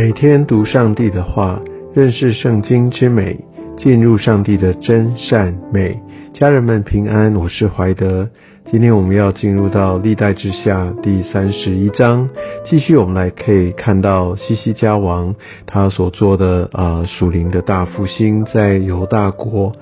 每天读上帝的话，认识圣经之美，进入上帝的真善美。家人们平安，我是怀德。今天我们要进入到历代之下第三十一章，继续我们来可以看到西西家王他所做的啊属灵的大复兴，在犹大国。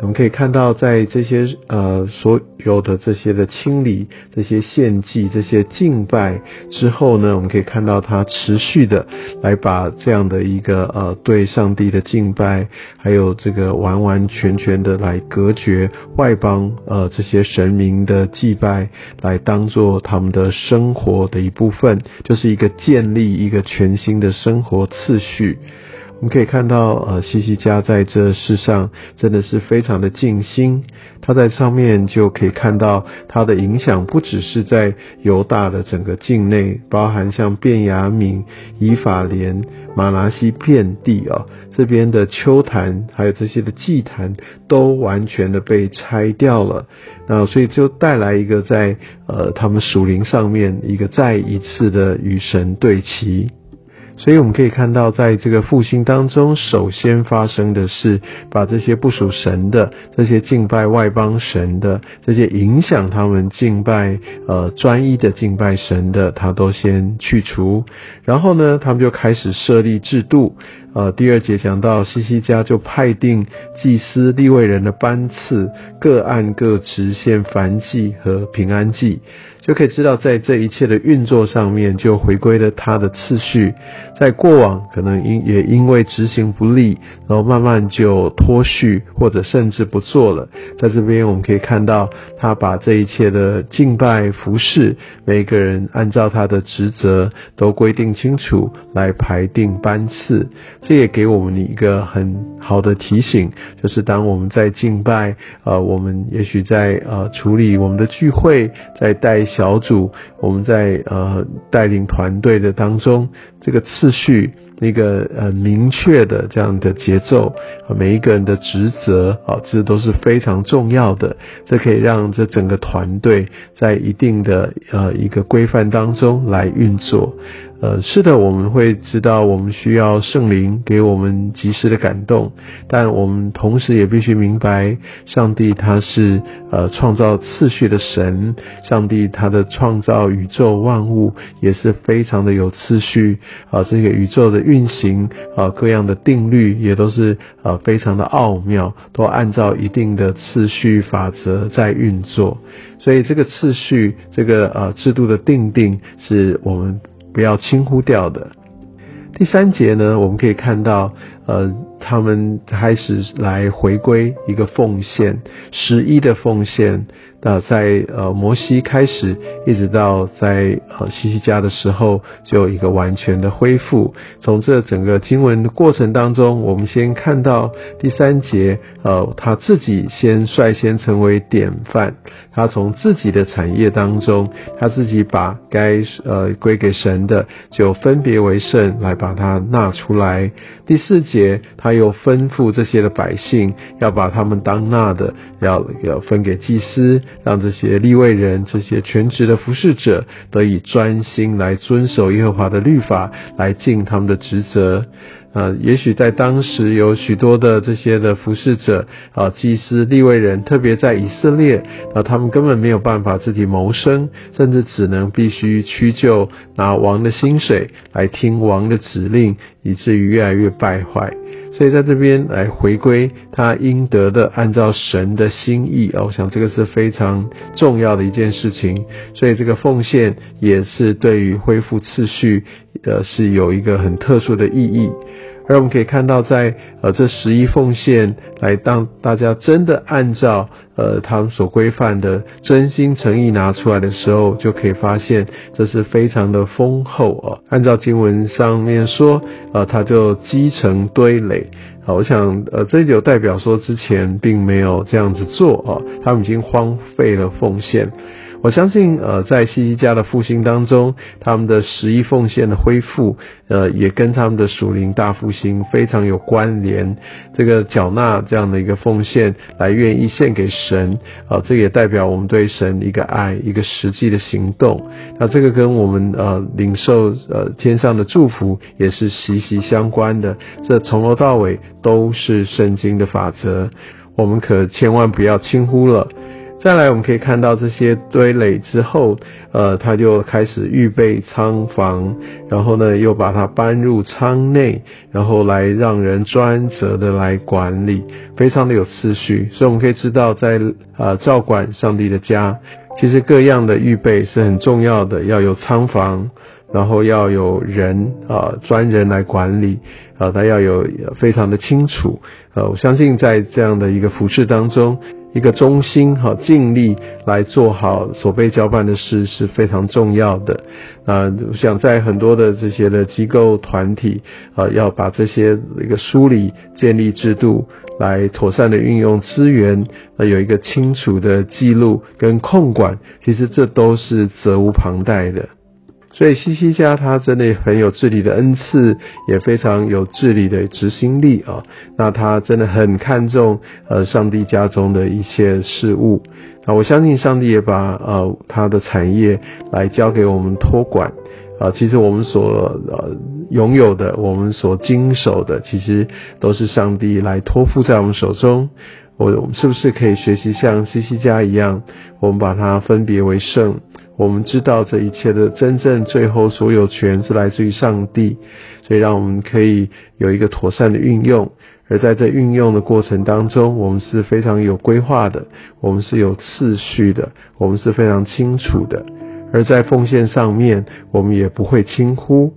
我们可以看到，在这些呃所有的这些的清理、这些献祭、这些敬拜之后呢，我们可以看到他持续的来把这样的一个呃对上帝的敬拜，还有这个完完全全的来隔绝外邦呃这些神明的祭拜，来当做他们的生活的一部分，就是一个建立一个全新的生活次序。我们可以看到，呃，西西家在这世上真的是非常的尽心。他在上面就可以看到他的影响，不只是在犹大的整个境内，包含像便雅敏、以法莲、马拿西遍地啊，这边的丘坛还有这些的祭坛都完全的被拆掉了。那所以就带来一个在呃他们属灵上面一个再一次的与神对齐。所以我们可以看到，在这个复兴当中，首先发生的是把这些不属神的、这些敬拜外邦神的、这些影响他们敬拜呃专一的敬拜神的，他都先去除。然后呢，他们就开始设立制度。呃，第二节讲到西西家就派定祭司、立位人的班次，各按各职献燔祭和平安祭。就可以知道，在这一切的运作上面，就回归了他的次序。在过往，可能因也因为执行不力，然后慢慢就脱序，或者甚至不做了。在这边，我们可以看到，他把这一切的敬拜服饰，每个人按照他的职责都规定清楚，来排定班次。这也给我们一个很好的提醒，就是当我们在敬拜，呃，我们也许在呃处理我们的聚会，在带。小组，我们在呃带领团队的当中，这个次序，一个呃明确的这样的节奏，每一个人的职责啊，这都是非常重要的。这可以让这整个团队在一定的呃一个规范当中来运作。呃，是的，我们会知道我们需要圣灵给我们及时的感动，但我们同时也必须明白，上帝他是呃创造次序的神，上帝他的创造宇宙万物也是非常的有次序啊，这个宇宙的运行啊，各样的定律也都是呃非常的奥妙，都按照一定的次序法则在运作，所以这个次序，这个呃制度的定定是我们。不要轻忽掉的。第三节呢，我们可以看到，呃，他们开始来回归一个奉献，十一的奉献。那在呃摩西开始，一直到在呃西西家的时候，就有一个完全的恢复。从这整个经文的过程当中，我们先看到第三节，呃，他自己先率先成为典范。他从自己的产业当中，他自己把该呃归给神的，就分别为圣，来把它纳出来。第四节，他又吩咐这些的百姓，要把他们当纳的，要要分给祭司。让这些立位人、这些全职的服侍者得以专心来遵守耶和华的律法，来尽他们的职责。啊，也许在当时有许多的这些的服侍者啊，祭司、立位人，特别在以色列啊，他们根本没有办法自己谋生，甚至只能必须屈就拿王的薪水来听王的指令，以至于越来越败坏。所以在这边来回归他应得的，按照神的心意啊，我想这个是非常重要的一件事情。所以这个奉献也是对于恢复次序，的，是有一个很特殊的意义。而我们可以看到，在呃这十一奉献来当大家真的按照呃他们所规范的真心诚意拿出来的时候，就可以发现这是非常的丰厚啊。按照经文上面说，呃，它就积成堆垒啊。我想呃这就代表说之前并没有这样子做啊，他们已经荒废了奉献。我相信，呃，在西西家的复兴当中，他们的十一奉献的恢复，呃，也跟他们的属灵大复兴非常有关联。这个缴纳这样的一个奉献，来愿意献给神，啊，这也代表我们对神一个爱，一个实际的行动。那这个跟我们呃领受呃天上的祝福也是息息相关的。这从头到尾都是圣经的法则，我们可千万不要轻忽了。再来，我们可以看到这些堆垒之后，呃，他就开始预备仓房，然后呢，又把它搬入仓内，然后来让人专责的来管理，非常的有次序。所以我们可以知道，在呃照管上帝的家，其实各样的预备是很重要的，要有仓房，然后要有人啊专人来管理，啊，他要有非常的清楚。呃，我相信在这样的一个服饰当中。一个中心哈，尽力来做好所被交办的事是非常重要的。啊，我想在很多的这些的机构团体啊，要把这些一个梳理、建立制度，来妥善的运用资源，啊，有一个清楚的记录跟控管，其实这都是责无旁贷的。所以西西家他真的很有治理的恩赐，也非常有治理的执行力啊。那他真的很看重呃上帝家中的一切事物。那我相信上帝也把呃他的产业来交给我们托管啊。其实我们所呃拥有的，我们所经手的，其实都是上帝来托付在我们手中。我我们是不是可以学习像西西家一样，我们把它分别为圣？我们知道这一切的真正最后所有权是来自于上帝，所以让我们可以有一个妥善的运用。而在这运用的过程当中，我们是非常有规划的，我们是有次序的，我们是非常清楚的。而在奉献上面，我们也不会轻忽。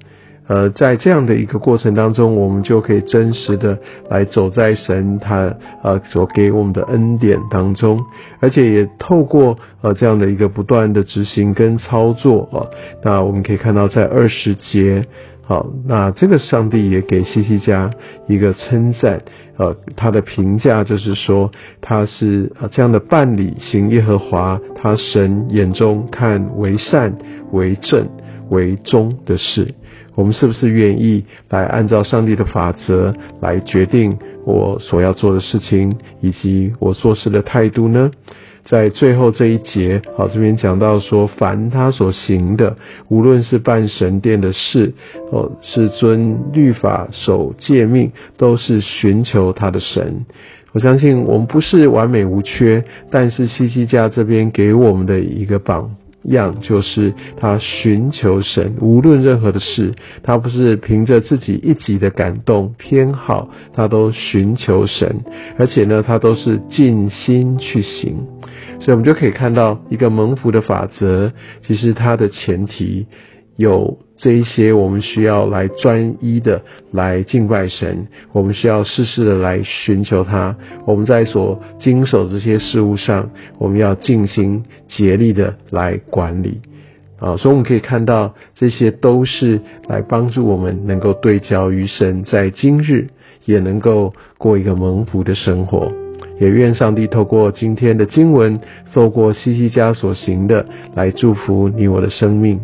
呃，在这样的一个过程当中，我们就可以真实的来走在神他呃所给我们的恩典当中，而且也透过呃这样的一个不断的执行跟操作啊，那我们可以看到在二十节，好，那这个上帝也给西西家一个称赞，呃，他的评价就是说他是呃这样的办理行耶和华他神眼中看为善为正为忠的事。我们是不是愿意来按照上帝的法则来决定我所要做的事情，以及我做事的态度呢？在最后这一节，好，这边讲到说，凡他所行的，无论是办神殿的事，哦，是遵律法、守诫命，都是寻求他的神。我相信我们不是完美无缺，但是西西家这边给我们的一个榜。样就是他寻求神，无论任何的事，他不是凭着自己一己的感动偏好，他都寻求神，而且呢，他都是尽心去行。所以，我们就可以看到一个蒙福的法则，其实它的前提有。这一些我们需要来专一的来敬拜神，我们需要事事的来寻求他。我们在所经手的这些事物上，我们要尽心竭力的来管理啊。所以我们可以看到，这些都是来帮助我们能够对焦于神，在今日也能够过一个蒙福的生活。也愿上帝透过今天的经文，透过西西家所行的，来祝福你我的生命。